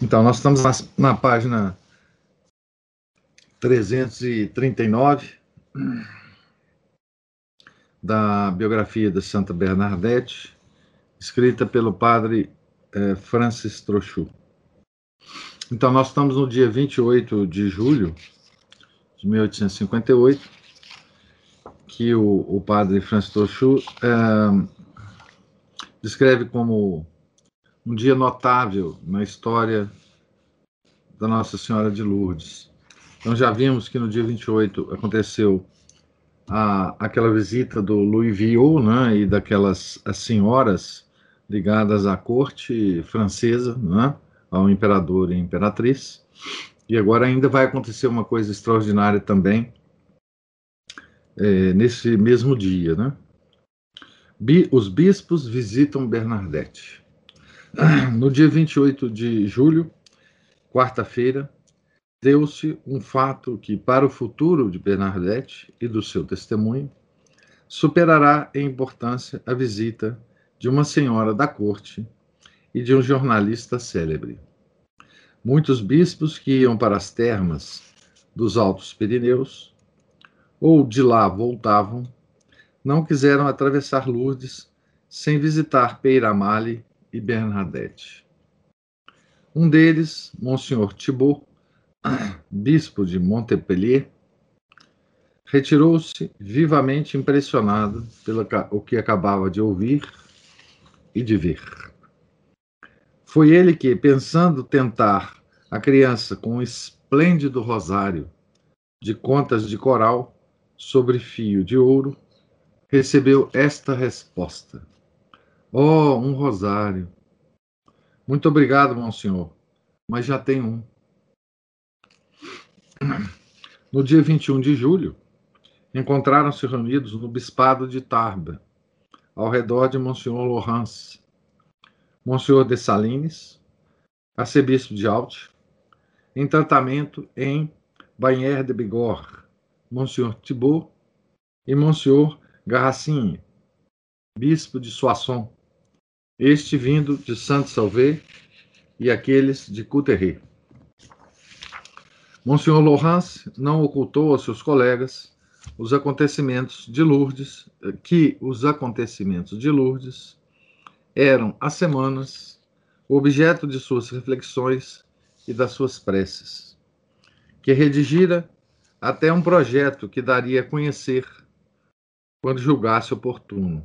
Então, nós estamos na, na página 339 da biografia de Santa Bernadette, escrita pelo padre eh, Francis Trochu. Então, nós estamos no dia 28 de julho de 1858, que o, o padre Francis Trochu eh, descreve como um dia notável na história da Nossa Senhora de Lourdes. Então já vimos que no dia 28 aconteceu a, aquela visita do Louis Viau, né, e daquelas as senhoras ligadas à corte francesa, né, ao imperador e imperatriz. E agora ainda vai acontecer uma coisa extraordinária também é, nesse mesmo dia, né? Bi, os bispos visitam Bernadette. No dia 28 de julho, quarta-feira, deu-se um fato que, para o futuro de Bernadette e do seu testemunho, superará em importância a visita de uma senhora da corte e de um jornalista célebre. Muitos bispos que iam para as termas dos Altos Pirineus ou de lá voltavam, não quiseram atravessar Lourdes sem visitar Peiramale e Bernadette. Um deles, Monsenhor Thibault, bispo de Montpellier, retirou-se vivamente impressionado pelo que acabava de ouvir e de ver. Foi ele que, pensando tentar a criança com um esplêndido rosário de contas de coral sobre fio de ouro, recebeu esta resposta: Oh, um rosário. Muito obrigado, monsenhor, mas já tem um. No dia 21 de julho, encontraram-se reunidos no bispado de Tarbes, ao redor de Monsenhor Laurence, Monsenhor de Salines, arcebispo de Alt, em tratamento em Banher de Bigorre, Monsenhor Thibault e Monsenhor Garracinha, bispo de Soissons, este vindo de Saint-Salvé e aqueles de Couteré. Monsenhor Laurence não ocultou aos seus colegas os acontecimentos de Lourdes, que os acontecimentos de Lourdes eram há semanas objeto de suas reflexões e das suas preces, que redigira até um projeto que daria a conhecer quando julgasse oportuno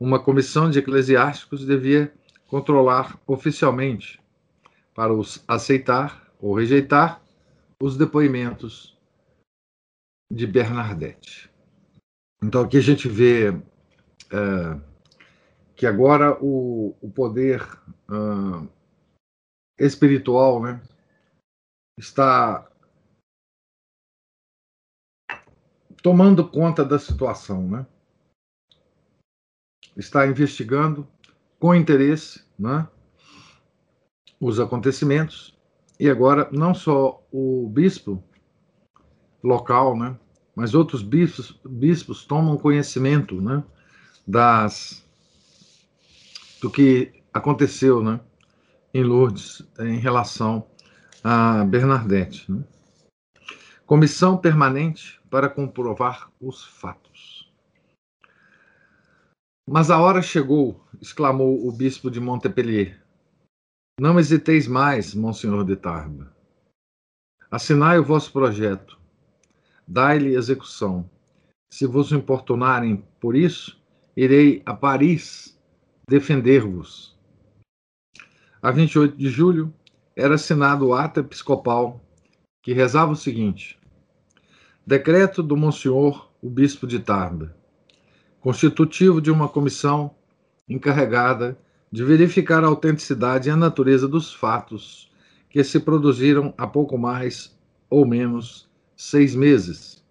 uma comissão de eclesiásticos devia controlar oficialmente para os aceitar ou rejeitar os depoimentos de Bernadette. Então aqui a gente vê é, que agora o, o poder espiritual né, está tomando conta da situação, né? Está investigando com interesse né, os acontecimentos e agora não só o bispo local, né, mas outros bispos, bispos tomam conhecimento né, das do que aconteceu né, em Lourdes em relação a Bernadette. Né. Comissão permanente para comprovar os fatos. Mas a hora chegou, exclamou o bispo de Montpellier. Não hesiteis mais, Monsenhor de Tarbes. Assinai o vosso projeto. Dai-lhe execução. Se vos importunarem por isso, irei a Paris defender-vos. A 28 de julho era assinado o ato episcopal que rezava o seguinte: Decreto do Monsenhor, o bispo de Tarbes constitutivo de uma comissão encarregada de verificar a autenticidade e a natureza dos fatos que se produziram há pouco mais ou menos seis meses,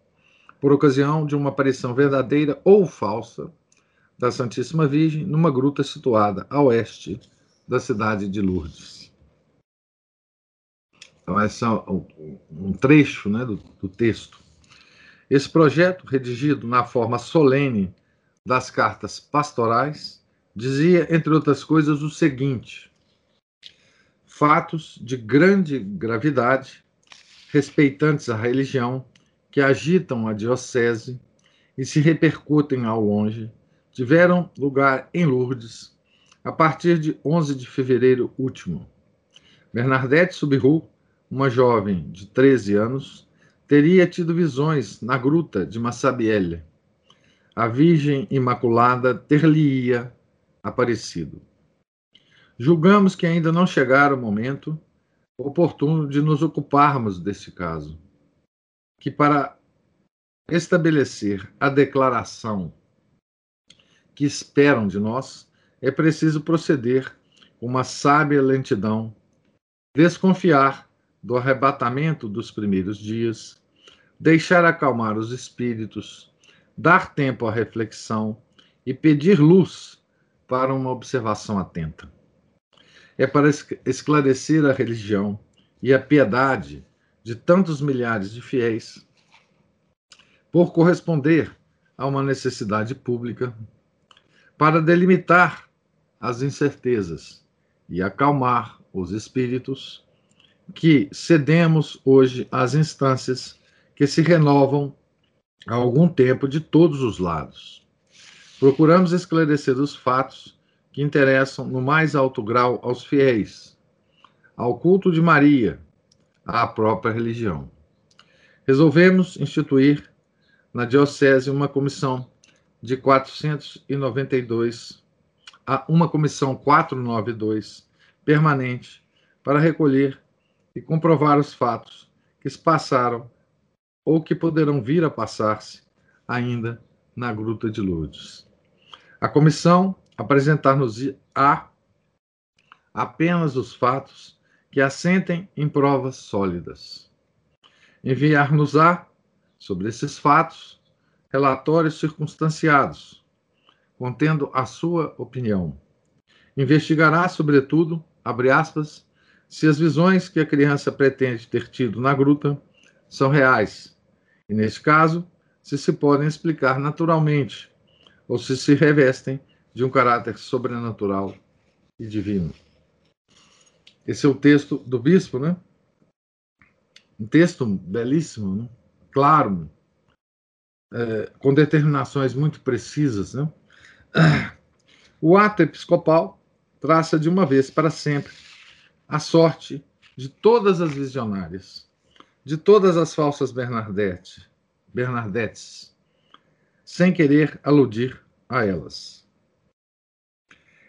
por ocasião de uma aparição verdadeira ou falsa da Santíssima Virgem numa gruta situada a oeste da cidade de Lourdes. Então, esse é um trecho né, do, do texto. Esse projeto, redigido na forma solene das cartas pastorais, dizia, entre outras coisas, o seguinte: fatos de grande gravidade, respeitantes à religião, que agitam a diocese e se repercutem ao longe, tiveram lugar em Lourdes a partir de 11 de fevereiro último. Bernadette Subiru, uma jovem de 13 anos, teria tido visões na gruta de Massabielle. A Virgem Imaculada ter-lhe-ia aparecido. Julgamos que ainda não chegara o momento oportuno de nos ocuparmos deste caso, que para estabelecer a declaração que esperam de nós, é preciso proceder com uma sábia lentidão, desconfiar do arrebatamento dos primeiros dias, deixar acalmar os espíritos, dar tempo à reflexão e pedir luz para uma observação atenta. É para esclarecer a religião e a piedade de tantos milhares de fiéis, por corresponder a uma necessidade pública, para delimitar as incertezas e acalmar os espíritos, que cedemos hoje às instâncias que se renovam há algum tempo de todos os lados. Procuramos esclarecer os fatos que interessam no mais alto grau aos fiéis, ao culto de Maria, à própria religião. Resolvemos instituir na Diocese uma comissão de 492, uma comissão 492 permanente para recolher e comprovar os fatos que se passaram ou que poderão vir a passar-se ainda na Gruta de Lourdes. A comissão apresentar-nos-á apenas os fatos que assentem em provas sólidas. Enviar-nos-á, sobre esses fatos, relatórios circunstanciados, contendo a sua opinião. Investigará, sobretudo, abre aspas, se as visões que a criança pretende ter tido na gruta são reais, e neste caso, se se podem explicar naturalmente, ou se se revestem de um caráter sobrenatural e divino. Esse é o texto do bispo, né? Um texto belíssimo, né? claro, é, com determinações muito precisas. Né? O ato episcopal traça de uma vez para sempre a sorte de todas as visionárias de todas as falsas Bernadette, Bernardettes, sem querer aludir a elas.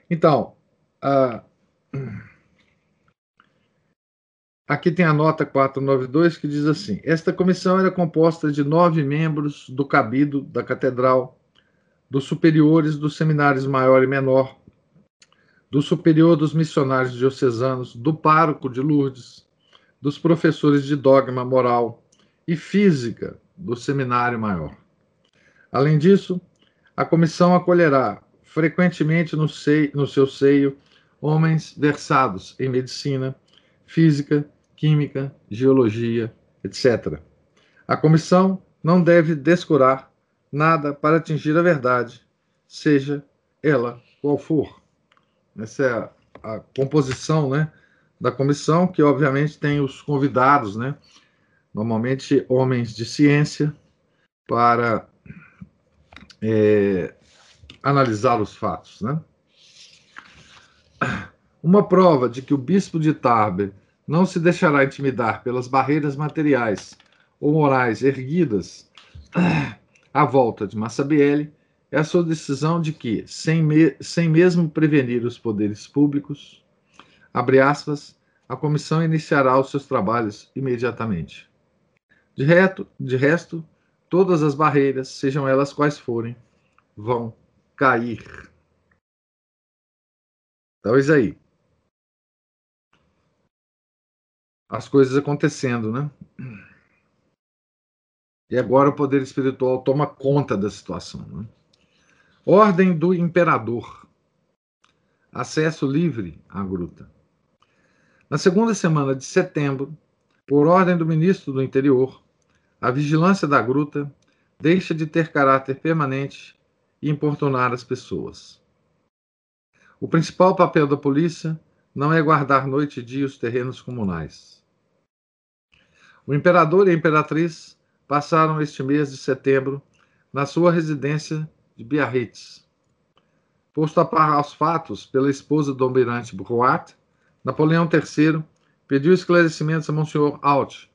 Então, aqui tem a nota 492 que diz assim: esta comissão era composta de nove membros do cabido da catedral, dos superiores dos seminários maior e menor, do superior dos missionários diocesanos, do pároco de Lourdes, dos professores de dogma moral e física do seminário maior. Além disso, a comissão acolherá frequentemente no, no seu seio homens versados em medicina, física, química, geologia, etc. A comissão não deve descurar nada para atingir a verdade, seja ela qual for. Essa é a, a composição né, da comissão, que obviamente tem os convidados, né? Normalmente homens de ciência, para é, analisar os fatos, né? Uma prova de que o bispo de Tarbes não se deixará intimidar pelas barreiras materiais ou morais erguidas à volta de Massabielle é a sua decisão de que, sem, me, sem mesmo prevenir os poderes públicos, abre aspas, a comissão iniciará os seus trabalhos imediatamente. De, reto, de resto, todas as barreiras, sejam elas quais forem, vão cair. Então, isso aí. as coisas acontecendo, né? E agora o poder espiritual toma conta da situação. Né? Ordem do imperador. Acesso livre à gruta. Na segunda semana de setembro, por ordem do ministro do Interior, a vigilância da gruta deixa de ter caráter permanente e importunar as pessoas. O principal papel da polícia não é guardar noite e dia os terrenos comunais. O imperador e a imperatriz passaram este mês de setembro na sua residência de Biarritz. Posto a par aos fatos pela esposa do almirante Brouat, Napoleão III pediu esclarecimentos a Monsenhor Alt,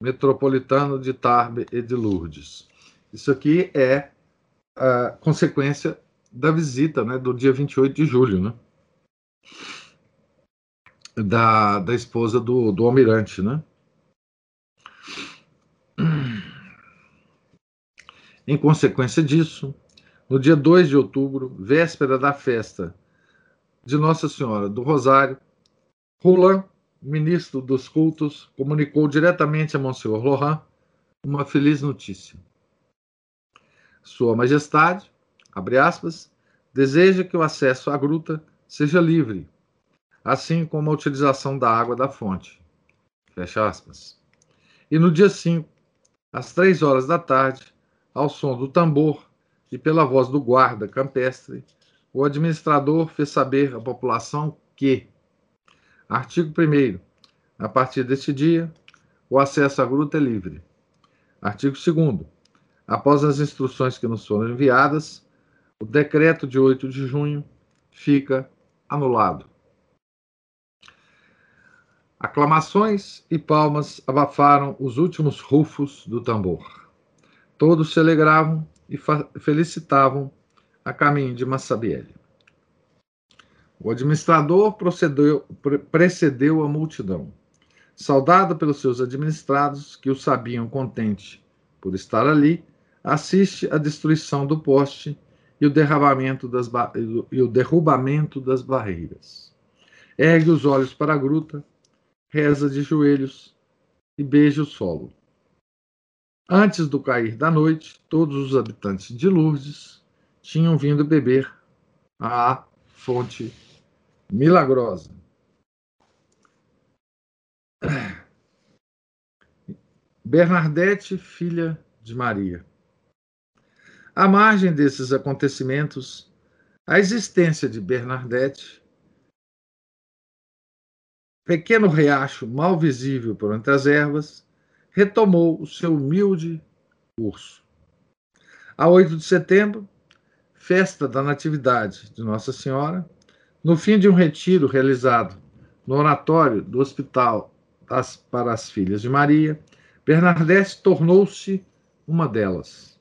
metropolitano de Tarbes e de Lourdes. Isso aqui é a consequência da visita né, do dia 28 de julho, né? Da, da esposa do, do almirante, né? Em consequência disso, no dia 2 de outubro, véspera da festa de Nossa Senhora do Rosário, Roland, ministro dos cultos, comunicou diretamente a Monsenhor Laurent uma feliz notícia. Sua Majestade, abre aspas, deseja que o acesso à gruta seja livre, assim como a utilização da água da fonte. Fecha aspas. E no dia 5, às três horas da tarde, ao som do tambor e pela voz do guarda campestre, o administrador fez saber à população que, artigo 1, a partir deste dia, o acesso à gruta é livre. Artigo 2. Após as instruções que nos foram enviadas, o decreto de 8 de junho fica anulado. Aclamações e palmas abafaram os últimos rufos do tambor. Todos se alegravam e felicitavam a caminho de Massabielle. O administrador procedeu, precedeu a multidão, saudado pelos seus administrados, que o sabiam contente por estar ali, assiste à destruição do poste e o derramamento das e o derrubamento das barreiras. Ergue os olhos para a gruta, reza de joelhos e beija o solo. Antes do cair da noite, todos os habitantes de Lourdes tinham vindo beber a fonte milagrosa. Bernadette, filha de Maria. À margem desses acontecimentos, a existência de Bernadette, pequeno riacho mal visível por entre as ervas, retomou o seu humilde curso. A 8 de setembro, festa da Natividade de Nossa Senhora, no fim de um retiro realizado no oratório do Hospital das, para as Filhas de Maria, Bernadette tornou-se uma delas.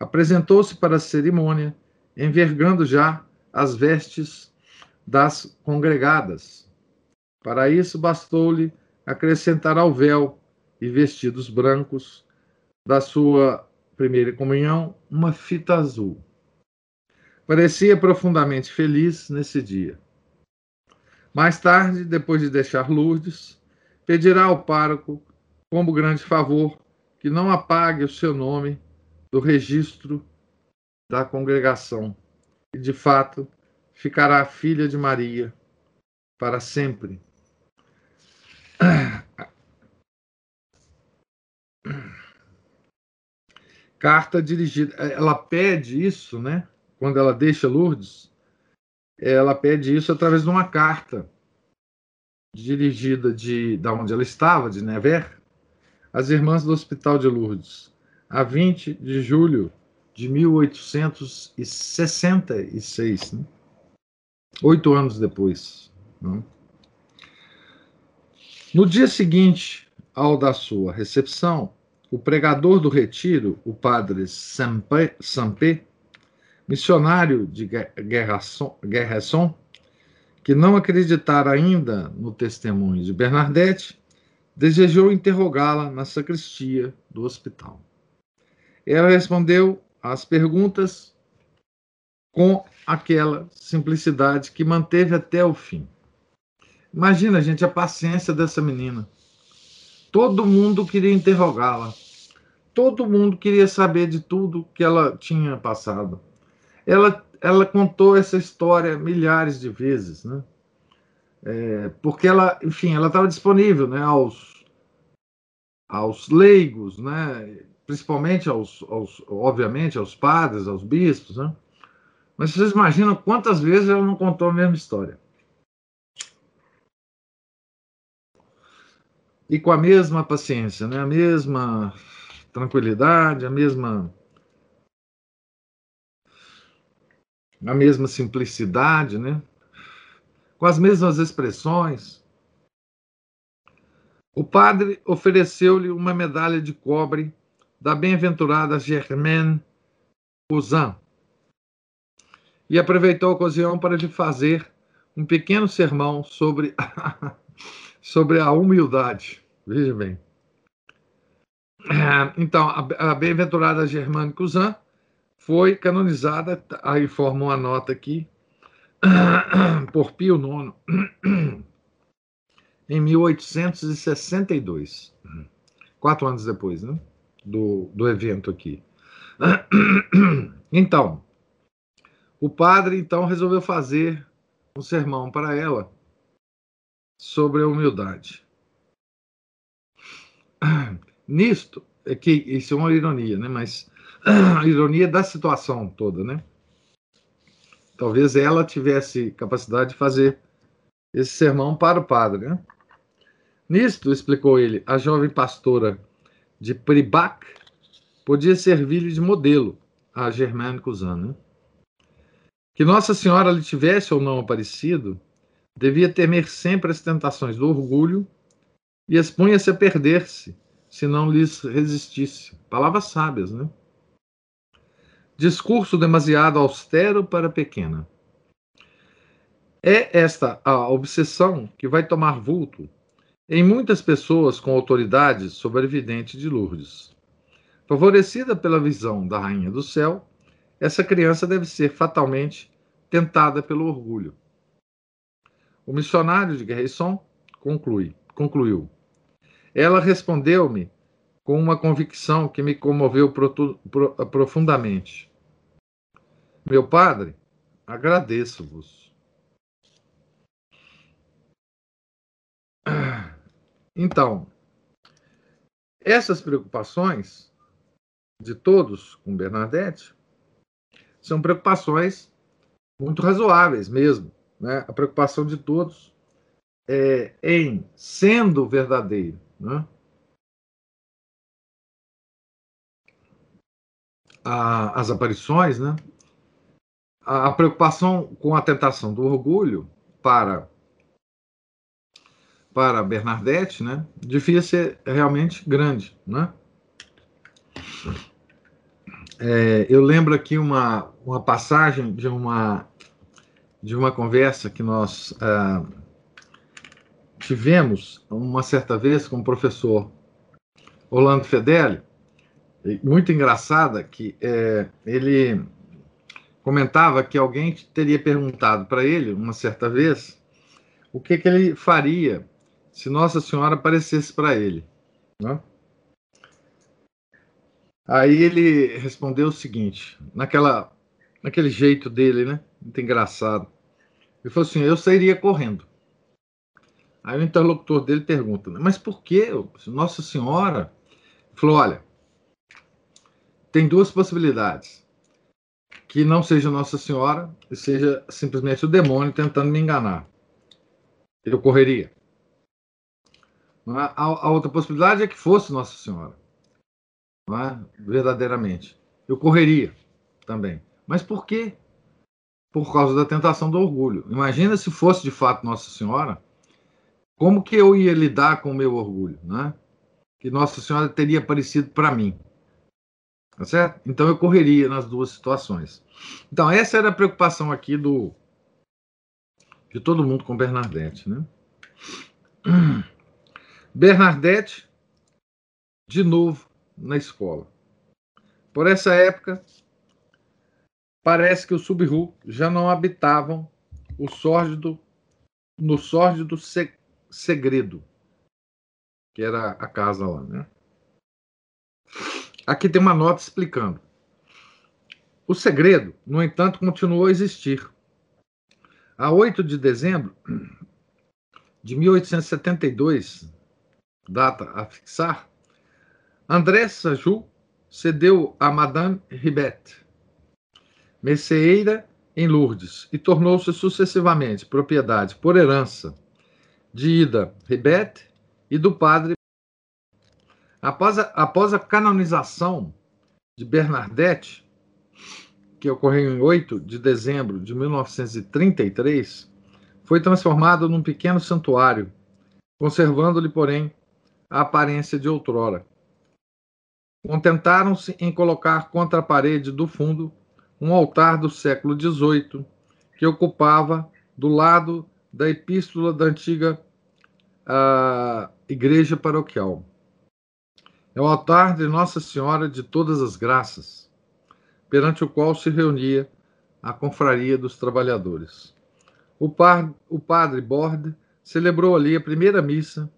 Apresentou-se para a cerimônia, envergando já as vestes das congregadas. Para isso, bastou-lhe acrescentar ao véu e vestidos brancos da sua primeira comunhão uma fita azul. Parecia profundamente feliz nesse dia. Mais tarde, depois de deixar Lourdes, pedirá ao pároco, como grande favor, que não apague o seu nome do registro da congregação. E, de fato, ficará filha de Maria para sempre. carta dirigida. Ela pede isso, né? Quando ela deixa Lourdes, ela pede isso através de uma carta dirigida de da onde ela estava, de Nevers, às irmãs do Hospital de Lourdes, a 20 de julho de 1866, né? oito anos depois. Né? No dia seguinte ao da sua recepção, o pregador do retiro, o padre Sampé, missionário de Guerresson, que não acreditara ainda no testemunho de Bernadette, desejou interrogá-la na sacristia do hospital. Ela respondeu às perguntas com aquela simplicidade que manteve até o fim. Imagina, gente, a paciência dessa menina. Todo mundo queria interrogá-la. Todo mundo queria saber de tudo que ela tinha passado. Ela, ela contou essa história milhares de vezes, né? É, porque ela, enfim, ela estava disponível, né, aos, aos leigos, né, principalmente aos, aos, obviamente, aos padres, aos bispos, né? Mas vocês imaginam quantas vezes ela não contou a mesma história? E com a mesma paciência, né? a mesma tranquilidade, a mesma a mesma simplicidade, né? Com as mesmas expressões. O padre ofereceu-lhe uma medalha de cobre da bem-aventurada Germaine Cousin e aproveitou a ocasião para lhe fazer um pequeno sermão sobre a, sobre a humildade. Veja bem. Então, a bem-aventurada Germaine Cousin foi canonizada, aí forma uma nota aqui, por Pio IX, em 1862. Quatro anos depois, né? Do, do evento aqui. Então, o padre então resolveu fazer um sermão para ela sobre a humildade. Nisto, é que isso é uma ironia, né? Mas ironia da situação toda, né? Talvez ela tivesse capacidade de fazer esse sermão para o padre, né? Nisto, explicou ele, a jovem pastora de Pribac podia servir-lhe de modelo a Germaine Cousin, né? Que Nossa Senhora lhe tivesse ou não aparecido, devia temer sempre as tentações do orgulho e expunha-se a perder-se se não lhes resistisse. Palavras sábias, né? Discurso demasiado austero para pequena. É esta a obsessão que vai tomar vulto em muitas pessoas com autoridade sobre de Lourdes. Favorecida pela visão da Rainha do Céu, essa criança deve ser fatalmente tentada pelo orgulho. O missionário de Guerreisson conclui, concluiu. Ela respondeu-me com uma convicção que me comoveu profundamente. Meu padre, agradeço-vos. Então, essas preocupações de todos com Bernadette são preocupações muito razoáveis mesmo. Né? A preocupação de todos é em sendo verdadeiro. Né? A, as aparições, né? a, a preocupação com a tentação do orgulho para para Bernadette, né, devia ser realmente grande, né? É, eu lembro aqui uma, uma passagem de uma, de uma conversa que nós é, tivemos uma certa vez com o professor Orlando Fedeli, muito engraçada, que é, ele comentava que alguém teria perguntado para ele, uma certa vez, o que, que ele faria se Nossa Senhora aparecesse para ele. Né? Aí ele respondeu o seguinte, naquela, naquele jeito dele, né? Muito engraçado. Ele falou assim: eu sairia correndo. Aí o interlocutor dele pergunta: mas por que Nossa Senhora? Ele falou: olha, tem duas possibilidades. Que não seja Nossa Senhora e seja simplesmente o demônio tentando me enganar. Eu correria. A, a outra possibilidade é que fosse Nossa Senhora é? verdadeiramente. Eu correria também. Mas por quê? Por causa da tentação do orgulho. Imagina se fosse de fato Nossa Senhora, como que eu ia lidar com o meu orgulho, né? Que Nossa Senhora teria aparecido para mim. Tá certo? Então eu correria nas duas situações. Então, essa era a preocupação aqui do de todo mundo com Bernadette, né? Bernadette, de novo, na escola. Por essa época, parece que os sub já não habitavam o sórdido no sórdido segredo, que era a casa lá, né? Aqui tem uma nota explicando. O segredo, no entanto, continuou a existir. A 8 de dezembro de 1872, data a fixar, André Sajou cedeu a Madame Ribet, merceeira em Lourdes, e tornou-se sucessivamente propriedade por herança de Ida Ribet e do padre. Após a, após a canonização de Bernadette, que ocorreu em 8 de dezembro de 1933, foi transformado num pequeno santuário, conservando-lhe, porém, a aparência de outrora. Contentaram-se em colocar contra a parede do fundo um altar do século XVIII, que ocupava do lado da epístola da antiga uh, igreja paroquial. É o altar de Nossa Senhora de Todas as Graças, perante o qual se reunia a confraria dos trabalhadores. O, par, o padre Borde celebrou ali a primeira missa,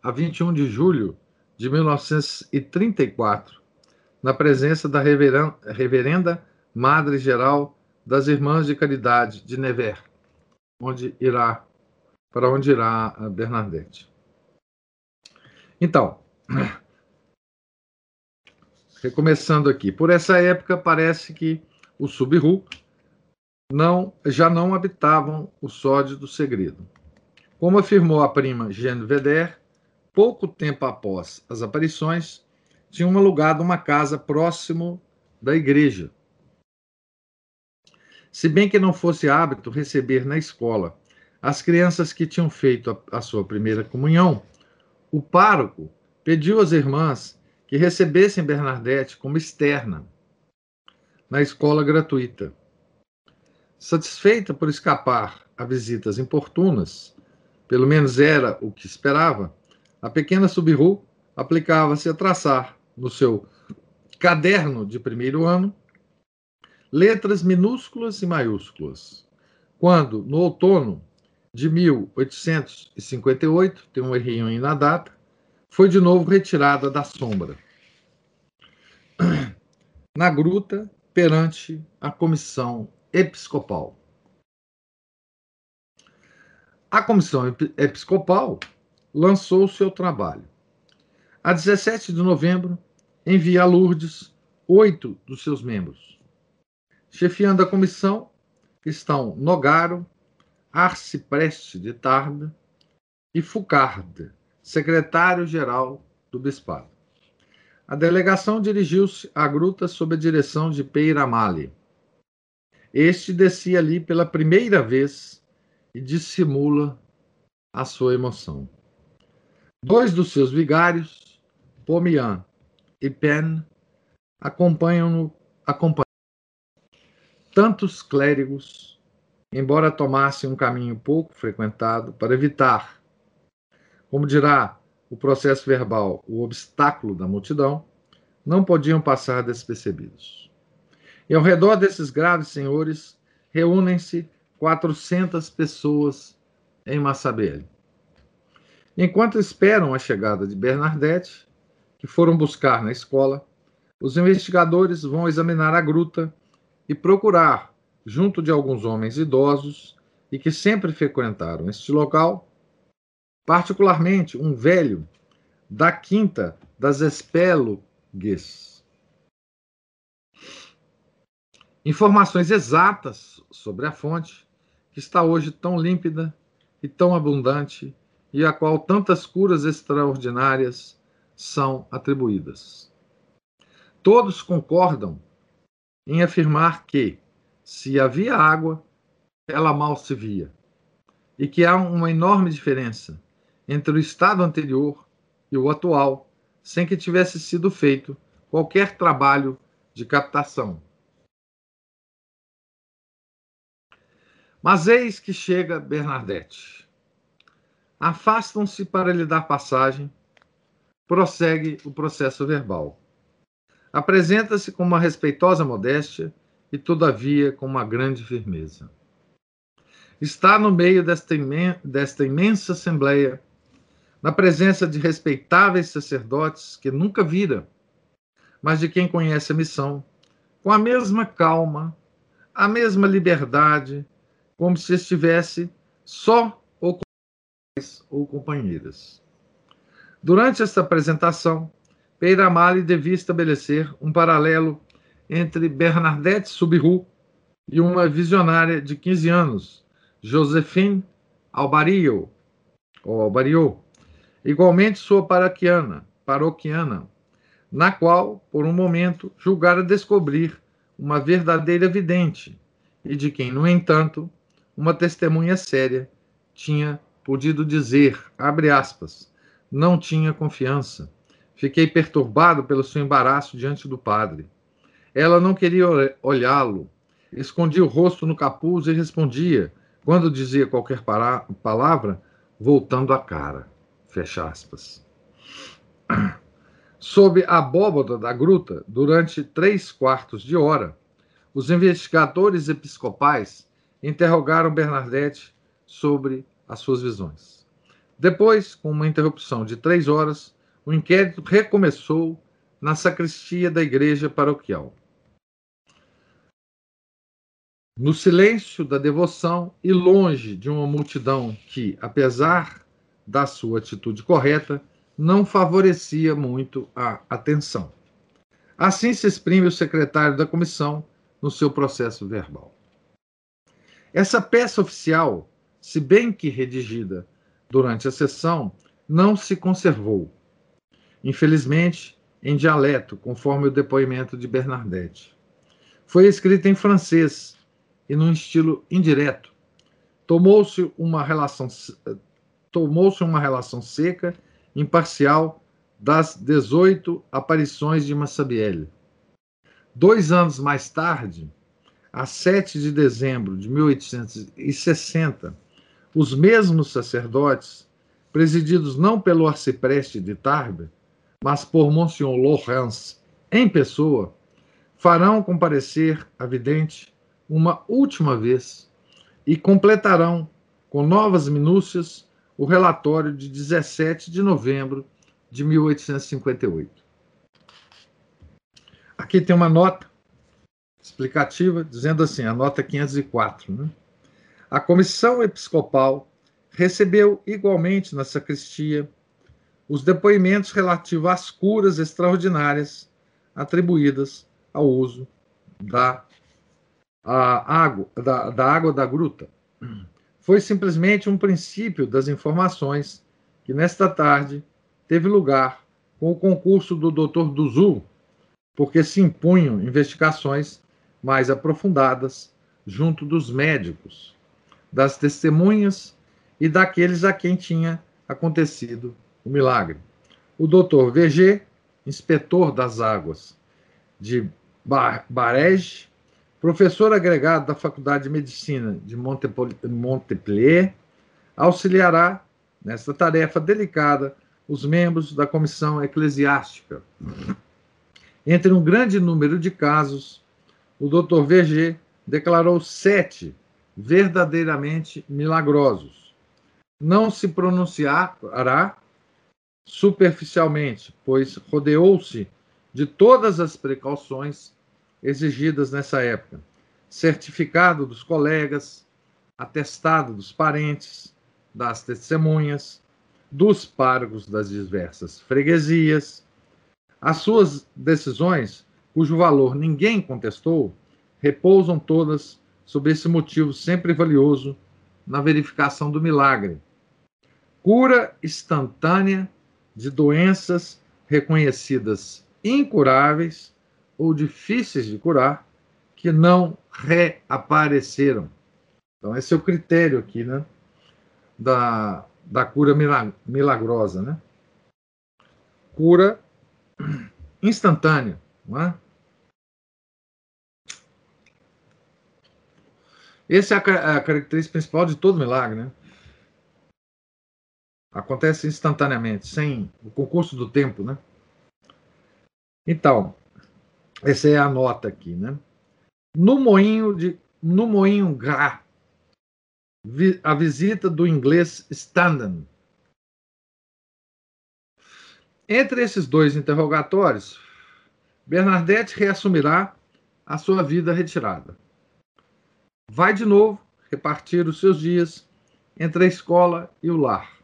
a 21 de julho de 1934, na presença da reverenda, reverenda Madre Geral das Irmãs de Caridade de Nevers, onde irá para onde irá a Bernadette. Então, recomeçando aqui, por essa época parece que o Subru não, já não habitavam o sódio do segredo. Como afirmou a prima Jeanne Veder, pouco tempo após as aparições, tinham alugado uma casa próximo da igreja. Se bem que não fosse hábito receber na escola as crianças que tinham feito a, a sua primeira comunhão, o pároco pediu às irmãs que recebessem Bernadette como externa na escola gratuita. Satisfeita por escapar a visitas importunas, pelo menos era o que esperava, a pequena Subiru aplicava-se a traçar no seu caderno de primeiro ano letras minúsculas e maiúsculas. Quando, no outono de 1858, tem um errinho aí na data, foi de novo retirada da sombra. Na gruta, perante a comissão episcopal. A comissão episcopal lançou o seu trabalho. A 17 de novembro, envia a Lourdes oito dos seus membros. Chefiando a comissão estão Nogaro, Arcipreste de Tarbes e Foucard, secretário-geral do Bispado. A delegação dirigiu-se à gruta sob a direção de Peiramale. Este descia ali pela primeira vez e dissimula a sua emoção. Dois dos seus vigários, Pomian e Pen, acompanham-no. Acompanham. Tantos clérigos, embora tomassem um caminho pouco frequentado para evitar, como dirá o processo verbal, o obstáculo da multidão, não podiam passar despercebidos. E ao redor desses graves senhores reúnem-se 400 pessoas em Massabelle. Enquanto esperam a chegada de Bernadette, que foram buscar na escola, os investigadores vão examinar a gruta e procurar, junto de alguns homens idosos e que sempre frequentaram este local, particularmente um velho da quinta das Espélugues. Informações exatas sobre a fonte, que está hoje tão límpida e tão abundante e a qual tantas curas extraordinárias são atribuídas. Todos concordam em afirmar que, se havia água, ela mal se via, e que há uma enorme diferença entre o estado anterior e o atual, sem que tivesse sido feito qualquer trabalho de captação. Mas eis que chega Bernadette afastam-se para lhe dar passagem, prossegue o processo verbal. Apresenta-se com uma respeitosa modéstia e, todavia, com uma grande firmeza. está no meio desta, imen desta imensa assembleia, na presença de respeitáveis sacerdotes que nunca vira, mas de quem conhece a missão, com a mesma calma, a mesma liberdade, como se estivesse só ou com ou companheiras. Durante esta apresentação, Peiramale devia estabelecer um paralelo entre Bernadette Subiru e uma visionária de 15 anos, Josephine Albario, ou Albario, igualmente sua paroquiana, paroquiana, na qual, por um momento, julgara descobrir uma verdadeira vidente e de quem, no entanto, uma testemunha séria tinha podido dizer, abre aspas, não tinha confiança. Fiquei perturbado pelo seu embaraço diante do padre. Ela não queria olhá-lo. Escondia o rosto no capuz e respondia, quando dizia qualquer palavra, voltando a cara. Fecha aspas. Sob a abóboda da gruta, durante três quartos de hora, os investigadores episcopais interrogaram Bernadette sobre as suas visões. Depois, com uma interrupção de três horas, o inquérito recomeçou na sacristia da igreja paroquial. No silêncio da devoção e longe de uma multidão que, apesar da sua atitude correta, não favorecia muito a atenção. Assim se exprime o secretário da comissão no seu processo verbal. Essa peça oficial, se bem que redigida durante a sessão, não se conservou. Infelizmente, em dialeto, conforme o depoimento de Bernadette. Foi escrita em francês e num estilo indireto. Tomou-se uma relação tomou-se uma relação seca, imparcial das 18 aparições de Massabielle. Dois anos mais tarde, a 7 de dezembro de 1860, os mesmos sacerdotes, presididos não pelo arcipreste de Tarbes, mas por Monsignor Laurence em pessoa, farão comparecer a vidente uma última vez e completarão com novas minúcias o relatório de 17 de novembro de 1858. Aqui tem uma nota explicativa dizendo assim, a nota 504, né? A comissão episcopal recebeu igualmente na sacristia os depoimentos relativos às curas extraordinárias atribuídas ao uso da água, da, da água da gruta. Foi simplesmente um princípio das informações que, nesta tarde, teve lugar com o concurso do Dr. Duzu, porque se impunham investigações mais aprofundadas junto dos médicos, das testemunhas e daqueles a quem tinha acontecido o milagre. O Dr. VG, inspetor das águas de Barege, professor agregado da Faculdade de Medicina de Montpellier, auxiliará nesta tarefa delicada os membros da comissão eclesiástica. Entre um grande número de casos, o Dr. VG declarou sete verdadeiramente milagrosos. Não se pronunciará superficialmente, pois rodeou-se de todas as precauções exigidas nessa época. Certificado dos colegas, atestado dos parentes, das testemunhas, dos párgos das diversas freguesias. As suas decisões, cujo valor ninguém contestou, repousam todas sob esse motivo sempre valioso na verificação do milagre. Cura instantânea de doenças reconhecidas incuráveis ou difíceis de curar que não reapareceram. Então, esse é o critério aqui, né? Da, da cura milagrosa, né? Cura instantânea, não é? Essa é a, a característica principal de todo milagre, né? Acontece instantaneamente, sem o concurso do tempo, né? Então, essa é a nota aqui, né? No moinho de no moinho Gra, vi, a visita do inglês Standen. Entre esses dois interrogatórios, Bernadette reassumirá a sua vida retirada. Vai de novo repartir os seus dias entre a escola e o lar.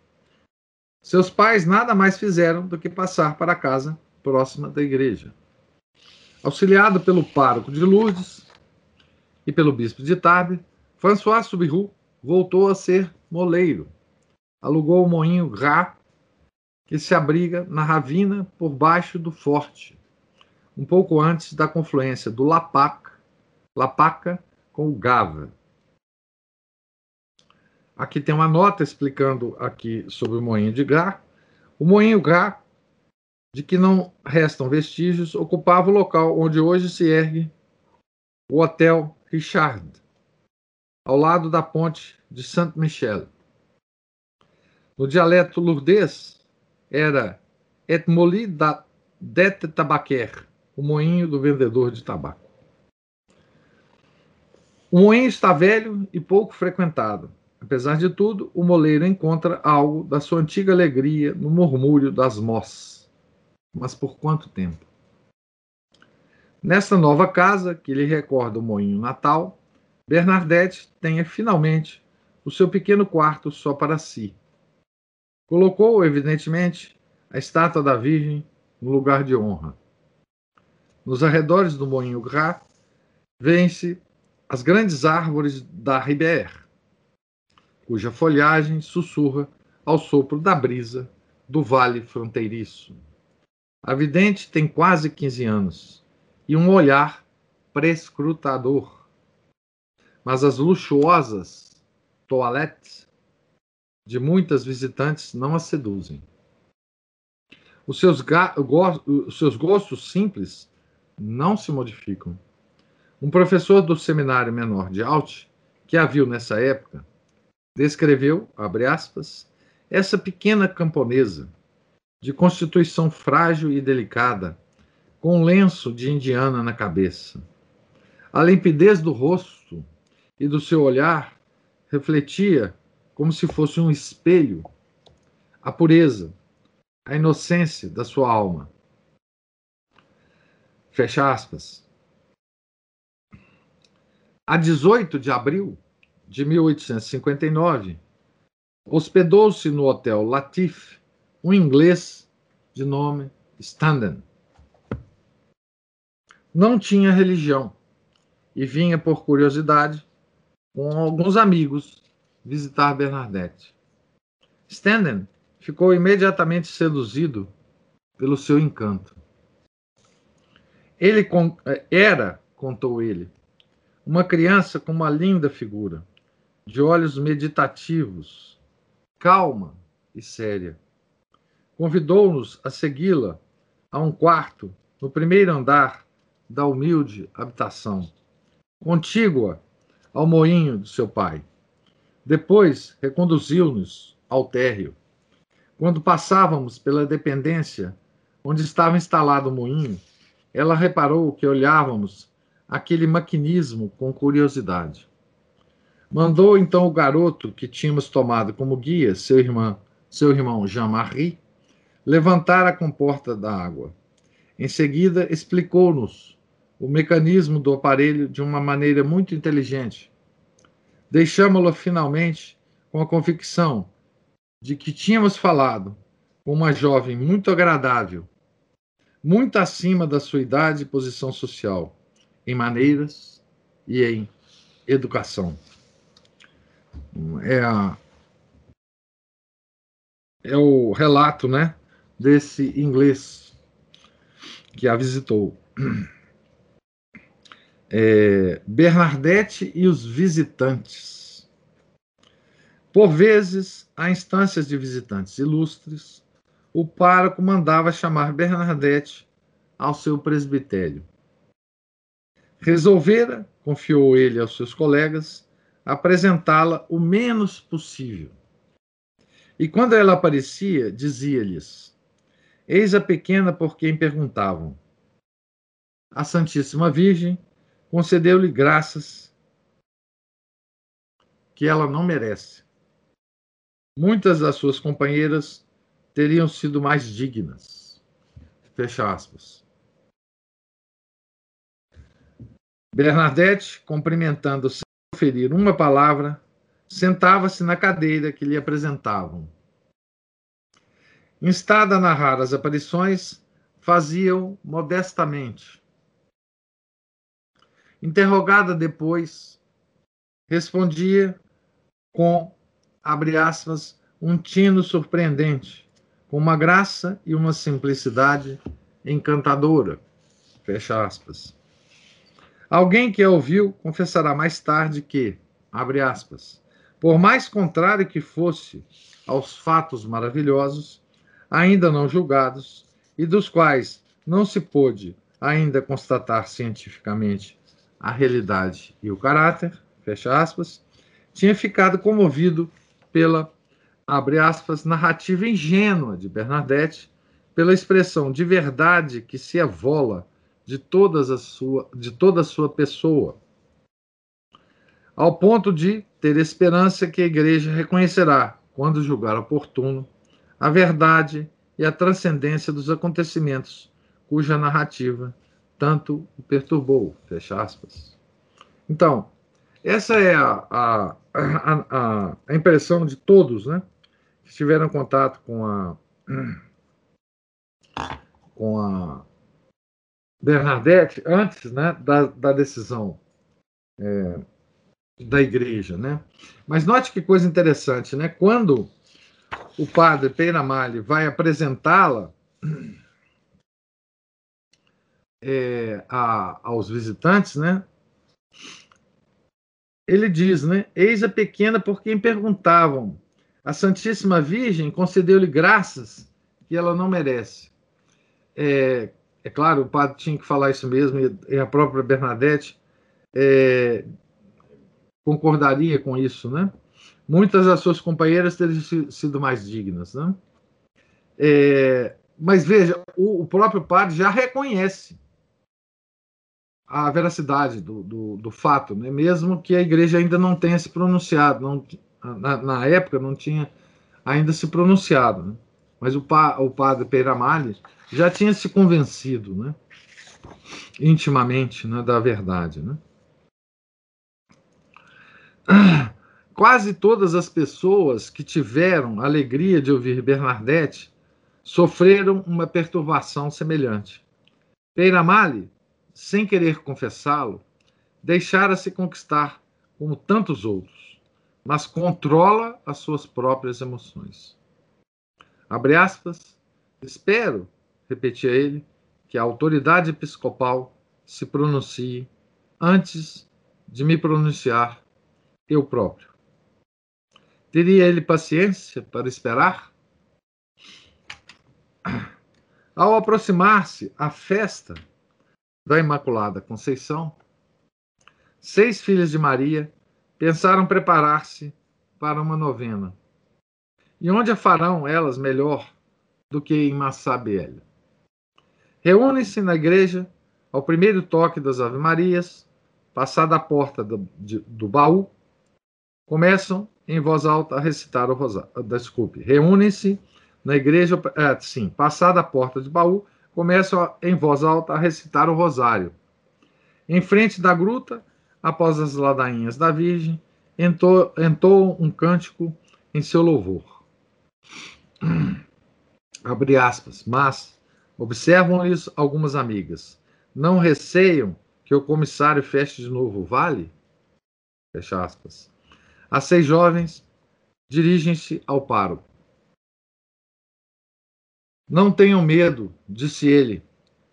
Seus pais nada mais fizeram do que passar para a casa próxima da igreja. Auxiliado pelo pároco de Lourdes e pelo bispo de Tarbes, François Subiru voltou a ser moleiro. Alugou o moinho Rá, que se abriga na ravina por baixo do forte, um pouco antes da confluência do Lapaca, Lapaca com o Gava. Aqui tem uma nota explicando aqui sobre o moinho de Gá. O moinho Gá, de que não restam vestígios, ocupava o local onde hoje se ergue o Hotel Richard, ao lado da ponte de Saint-Michel. No dialeto lourdês, era Etmoli da det tabaquer, o moinho do vendedor de tabaco. O moinho está velho e pouco frequentado. Apesar de tudo, o moleiro encontra algo da sua antiga alegria no murmúrio das moças. Mas por quanto tempo? Nessa nova casa, que lhe recorda o moinho natal, Bernadette tenha finalmente o seu pequeno quarto só para si. Colocou, evidentemente, a estátua da Virgem no lugar de honra. Nos arredores do Moinho Gras, vêem-se as grandes árvores da Ribeira, cuja folhagem sussurra ao sopro da brisa do vale fronteiriço. A vidente tem quase 15 anos e um olhar prescrutador. Mas as luxuosas toalettes de muitas visitantes não a seduzem. Os seus, os seus gostos simples não se modificam. Um professor do seminário menor de Alt, que a viu nessa época, descreveu, abre aspas, essa pequena camponesa, de constituição frágil e delicada, com um lenço de indiana na cabeça. A limpidez do rosto e do seu olhar refletia, como se fosse um espelho, a pureza, a inocência da sua alma. Fecha aspas. A 18 de abril de 1859, hospedou-se no Hotel Latif um inglês de nome Standen. Não tinha religião e vinha por curiosidade com alguns amigos visitar Bernadette. Standen ficou imediatamente seduzido pelo seu encanto. Ele era, contou ele, uma criança com uma linda figura de olhos meditativos, calma e séria. Convidou-nos a segui-la a um quarto no primeiro andar da humilde habitação, contígua ao moinho de seu pai. Depois reconduziu-nos ao térreo. Quando passávamos pela dependência onde estava instalado o moinho, ela reparou que olhávamos aquele maquinismo com curiosidade. Mandou então o garoto que tínhamos tomado como guia, seu irmão, seu irmão Jean-Marie, levantar a comporta da água. Em seguida, explicou-nos o mecanismo do aparelho de uma maneira muito inteligente. Deixamos-lo finalmente com a convicção de que tínhamos falado com uma jovem muito agradável, muito acima da sua idade e posição social, em maneiras e em educação é, a, é o relato né, desse inglês que a visitou. É, e os visitantes. Por vezes, a instâncias de visitantes ilustres, o pároco mandava chamar Bernadette ao seu presbitério. Resolvera, confiou ele aos seus colegas, apresentá-la o menos possível. E quando ela aparecia, dizia-lhes: Eis a pequena por quem perguntavam. A Santíssima Virgem concedeu-lhe graças que ela não merece. Muitas das suas companheiras teriam sido mais dignas. Fecha aspas. Bernadette, cumprimentando sem proferir uma palavra, sentava-se na cadeira que lhe apresentavam. Instada a narrar as aparições, fazia-o modestamente. Interrogada depois, respondia com, abre aspas, um tino surpreendente, com uma graça e uma simplicidade encantadora. Fecha aspas. Alguém que a ouviu confessará mais tarde que, abre aspas, por mais contrário que fosse aos fatos maravilhosos, ainda não julgados, e dos quais não se pôde ainda constatar cientificamente a realidade e o caráter, fecha aspas, tinha ficado comovido pela, abre aspas, narrativa ingênua de Bernadette, pela expressão de verdade que se evola de, todas a sua, de toda a sua pessoa, ao ponto de ter esperança que a igreja reconhecerá, quando julgar oportuno, a verdade e a transcendência dos acontecimentos cuja narrativa tanto o perturbou. Fecha aspas. Então, essa é a, a, a, a impressão de todos né, que tiveram contato com a, com a Bernadette antes né, da, da decisão é, da igreja. Né? Mas note que coisa interessante, né? quando o padre Peiramale vai apresentá-la é, aos visitantes, né? Ele diz, né? Eis a pequena por quem perguntavam. A Santíssima Virgem concedeu-lhe graças que ela não merece. É, é, claro, o padre tinha que falar isso mesmo, e a própria Bernadette é, concordaria com isso, né? Muitas das suas companheiras teriam sido mais dignas, né? É, mas veja, o, o, próprio padre já reconhece a veracidade do, do, do, fato, né? mesmo que a igreja ainda não tenha se pronunciado, não, na, na época não tinha ainda se pronunciado. Né? Mas o, pa, o padre Peiramale já tinha se convencido né? intimamente né? da verdade. Né? Quase todas as pessoas que tiveram a alegria de ouvir Bernadette sofreram uma perturbação semelhante. Peiramale, sem querer confessá-lo, deixara-se conquistar como tantos outros, mas controla as suas próprias emoções. Abre aspas, espero, repetia ele, que a autoridade episcopal se pronuncie antes de me pronunciar eu próprio. Teria ele paciência para esperar? Ao aproximar-se a festa da Imaculada Conceição, seis filhas de Maria pensaram preparar-se para uma novena. E onde a farão elas melhor do que em Massabielle? Reúnem-se na igreja ao primeiro toque das Ave Marias, passada a porta do, de, do baú, começam em voz alta a recitar o rosário. Ah, desculpe, reúnem-se na igreja, é, sim, passada a porta de baú, começam em voz alta a recitar o rosário. Em frente da gruta, após as ladainhas da Virgem, entou um cântico em seu louvor. Abre aspas, mas observam-lhes algumas amigas. Não receiam que o comissário feche de novo o vale? Fecha aspas. As seis jovens dirigem-se ao pároco. Não tenham medo, disse ele,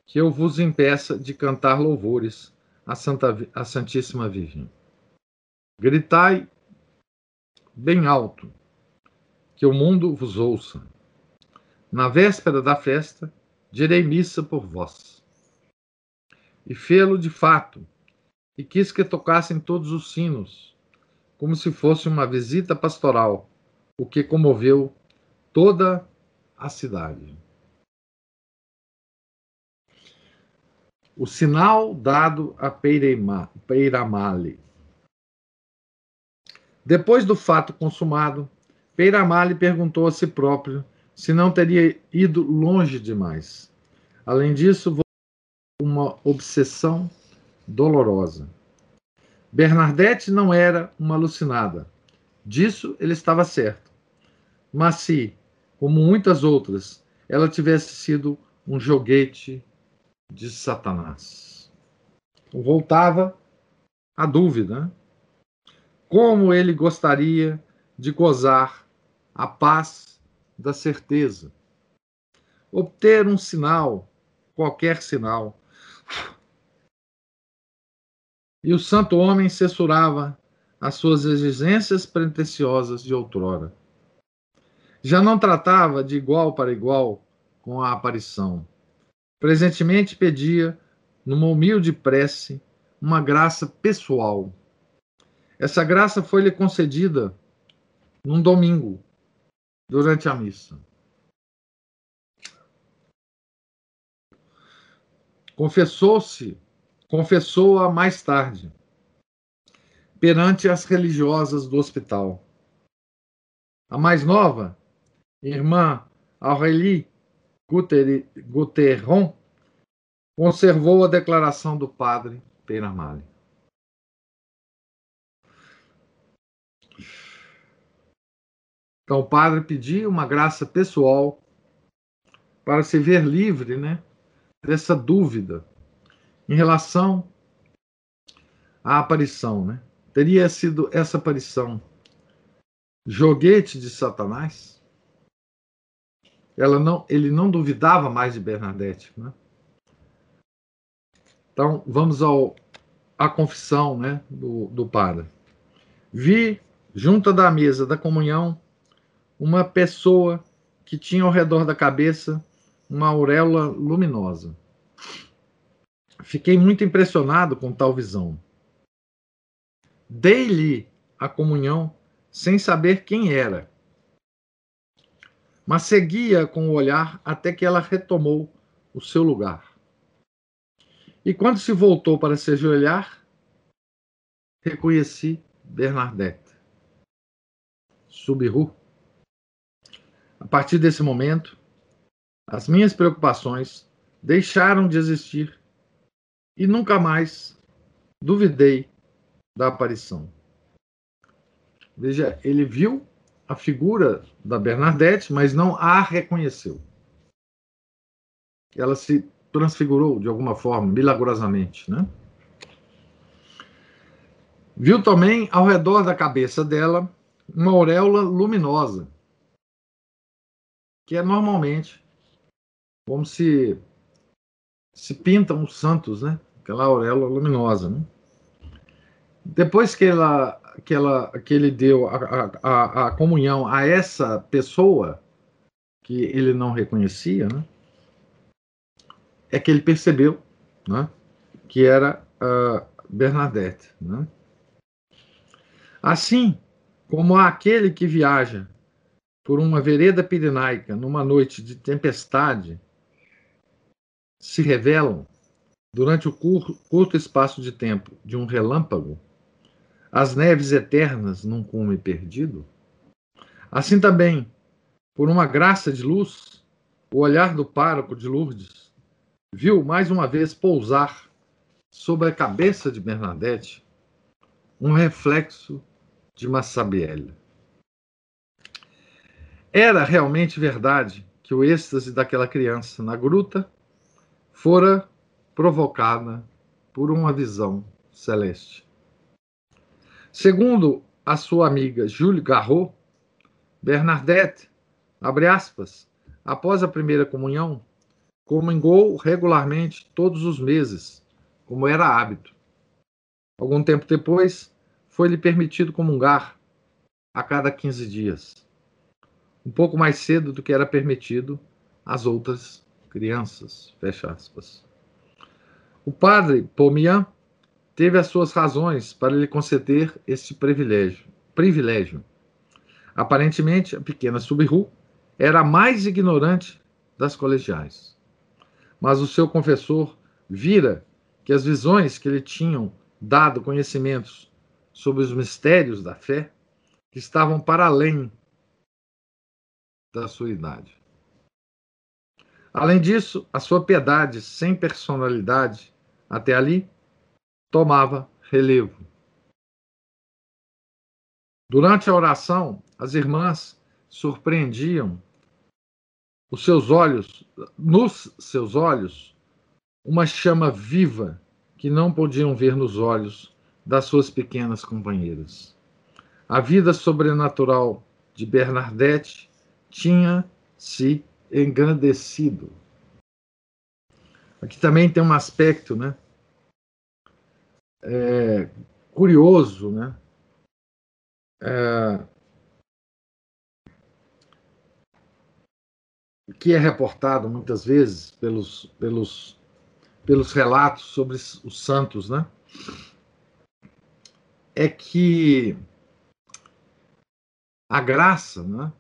que eu vos impeça de cantar louvores à, Santa, à Santíssima Virgem. Gritai bem alto, que o mundo vos ouça. Na véspera da festa, direi missa por vós. E fê-lo de fato, e quis que tocassem todos os sinos, como se fosse uma visita pastoral, o que comoveu toda a cidade. O sinal dado a Peiramale. Depois do fato consumado, Peiramar lhe perguntou a si próprio se não teria ido longe demais. Além disso, uma obsessão dolorosa. Bernadette não era uma alucinada. Disso ele estava certo. Mas se, como muitas outras, ela tivesse sido um joguete de Satanás. Voltava a dúvida. Né? Como ele gostaria de gozar a paz da certeza. Obter um sinal, qualquer sinal. E o santo homem censurava as suas exigências pretensiosas de outrora. Já não tratava de igual para igual com a aparição. Presentemente pedia, numa humilde prece, uma graça pessoal. Essa graça foi-lhe concedida num domingo, durante a missa. Confessou-se, confessou-a mais tarde, perante as religiosas do hospital. A mais nova, irmã Aurélie Guterron, conservou a declaração do padre Peiramale. Então o padre pediu uma graça pessoal para se ver livre, né, dessa dúvida em relação à aparição, né? Teria sido essa aparição joguete de Satanás? Ela não, ele não duvidava mais de Bernadette, né? Então vamos ao à confissão, né, do, do padre. Vi junto da mesa da comunhão uma pessoa que tinha ao redor da cabeça uma auréola luminosa. Fiquei muito impressionado com tal visão. Dei-lhe a comunhão sem saber quem era, mas seguia com o olhar até que ela retomou o seu lugar. E quando se voltou para se ajoelhar, reconheci Bernadette. Subiru. A partir desse momento, as minhas preocupações deixaram de existir e nunca mais duvidei da aparição. Veja, ele viu a figura da Bernadette, mas não a reconheceu. Ela se transfigurou de alguma forma, milagrosamente, né? Viu também ao redor da cabeça dela uma auréola luminosa que é normalmente como se se pintam os santos, né? Aquela auréola luminosa, né? Depois que ela que ela que ele deu a, a, a comunhão a essa pessoa que ele não reconhecia, né? É que ele percebeu, né? Que era uh, Bernadette, né? Assim como aquele que viaja por uma vereda pirenaica numa noite de tempestade se revelam, durante o curto espaço de tempo de um relâmpago, as neves eternas num cume perdido? Assim também, por uma graça de luz, o olhar do pároco de Lourdes viu mais uma vez pousar sobre a cabeça de Bernadette um reflexo de Massabielle. Era realmente verdade que o êxtase daquela criança na gruta fora provocada por uma visão celeste. Segundo a sua amiga Julie Garraud, Bernadette, abre aspas, após a primeira comunhão, comungou regularmente todos os meses, como era hábito. Algum tempo depois, foi-lhe permitido comungar a cada 15 dias um pouco mais cedo do que era permitido às outras crianças. Fecha aspas. O padre Pomian teve as suas razões para lhe conceder este privilégio. privilégio. Aparentemente, a pequena Subiru era a mais ignorante das colegiais. Mas o seu confessor vira que as visões que lhe tinham dado conhecimentos sobre os mistérios da fé estavam para além da sua idade. Além disso, a sua piedade sem personalidade até ali tomava relevo. Durante a oração, as irmãs surpreendiam os seus olhos, nos seus olhos, uma chama viva que não podiam ver nos olhos das suas pequenas companheiras. A vida sobrenatural de Bernadette tinha se engrandecido. Aqui também tem um aspecto, né? É, curioso, né? É, que é reportado muitas vezes pelos, pelos, pelos relatos sobre os santos, né? É que a graça, né?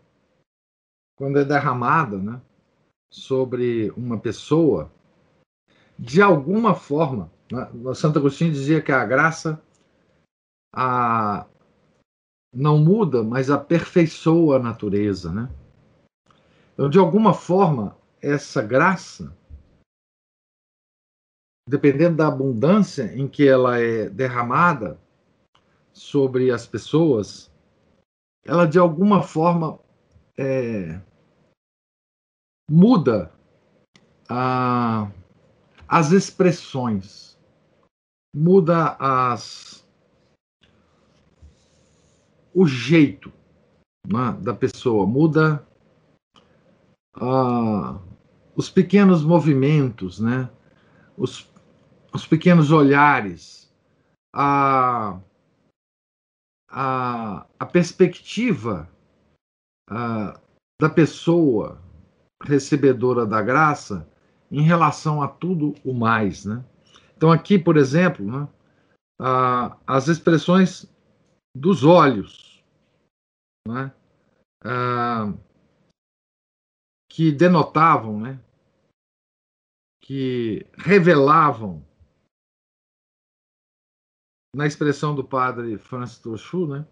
Quando é derramada, né? Sobre uma pessoa, de alguma forma, né? Santo Agostinho dizia que a graça a, não muda, mas aperfeiçoa a natureza, né? Então, de alguma forma, essa graça, dependendo da abundância em que ela é derramada sobre as pessoas, ela de alguma forma é, muda a, as expressões, muda as, o jeito né, da pessoa, muda ah, os pequenos movimentos, né? os, os pequenos olhares, a, a, a perspectiva ah, da pessoa recebedora da graça em relação a tudo o mais. Né? Então, aqui, por exemplo, né, as expressões dos olhos. Né? Que denotavam, né, que revelavam, na expressão do padre Francis Trochu, né,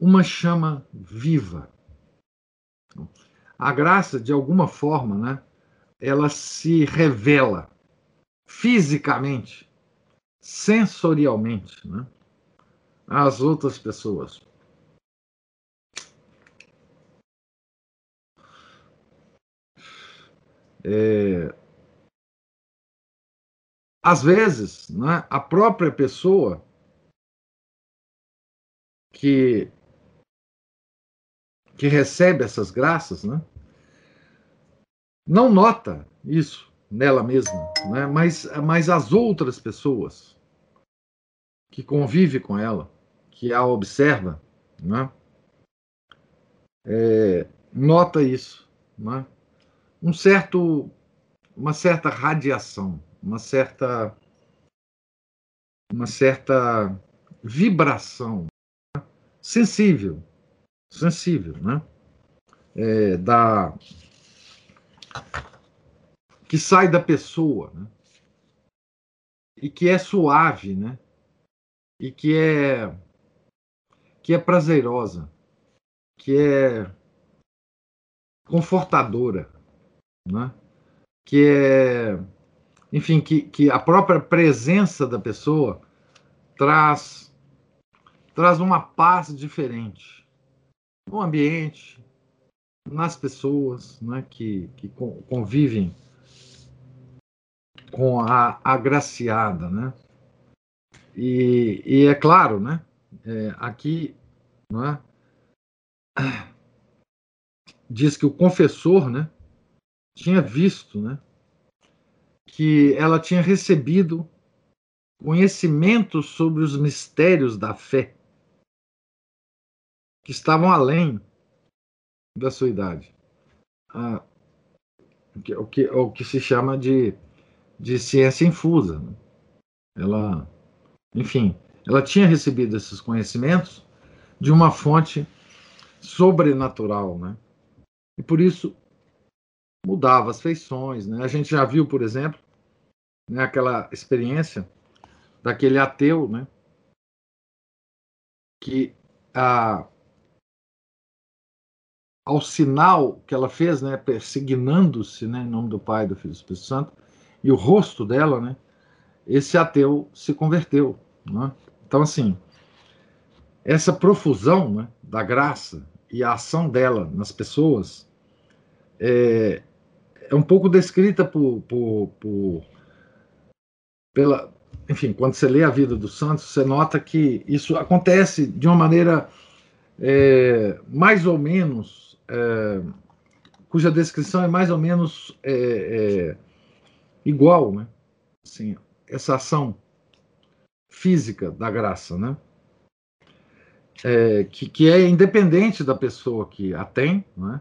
uma chama viva. A graça, de alguma forma, né, ela se revela fisicamente, sensorialmente, né, às outras pessoas. É, às vezes, né, a própria pessoa que, que recebe essas graças, né, não nota isso nela mesma, né, mas, mas as outras pessoas que convivem com ela, que a observa, né, é, nota isso. Né? um certo, uma certa radiação, uma certa, uma certa vibração sensível, sensível, né? É, da que sai da pessoa, né? E que é suave, né? E que é que é prazerosa, que é confortadora, né? que é, enfim, que, que a própria presença da pessoa traz traz uma paz diferente no ambiente, nas pessoas né, que, que convivem com a agraciada, né? E, e é claro, né? É, aqui, né, diz que o confessor, né? tinha visto né, que ela tinha recebido conhecimento sobre os mistérios da fé que estavam além da sua idade. Ah, o, que, o que se chama de, de ciência infusa. Né? Ela, enfim, ela tinha recebido esses conhecimentos de uma fonte sobrenatural, né? E por isso mudava as feições. Né? A gente já viu, por exemplo, né, aquela experiência daquele ateu, né, que a, ao sinal que ela fez, né, persignando-se, né, em nome do Pai, do Filho e do Espírito Santo, e o rosto dela, né, esse ateu se converteu. Né? Então, assim, essa profusão né, da graça e a ação dela nas pessoas é, é um pouco descrita por, por, por, pela, enfim, quando você lê a vida dos santos, você nota que isso acontece de uma maneira é, mais ou menos, é, cuja descrição é mais ou menos é, é igual, né? Assim, essa ação física da graça, né? É, que, que é independente da pessoa que a tem, né?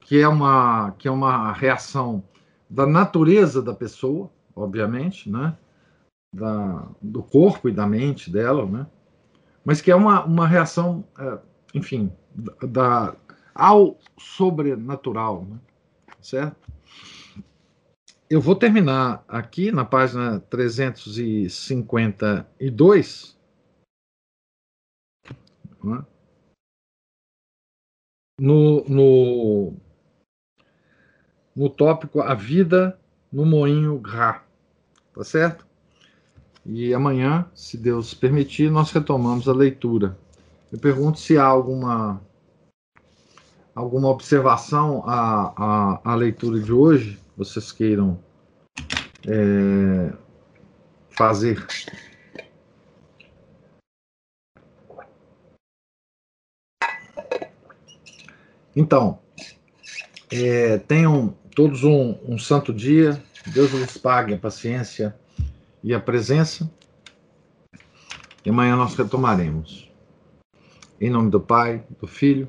que é uma que é uma reação da natureza da pessoa, obviamente, né? Da, do corpo e da mente dela, né? Mas que é uma, uma reação, é, enfim, da, ao sobrenatural, né? certo? Eu vou terminar aqui na página 352. Né? No, no, no tópico A Vida no Moinho Gra. Tá certo? E amanhã, se Deus permitir, nós retomamos a leitura. Eu pergunto se há alguma alguma observação à, à, à leitura de hoje, vocês queiram é, fazer. Então, é, tenham todos um, um santo dia. Deus lhes pague a paciência e a presença. E amanhã nós retomaremos. Em nome do Pai, do Filho,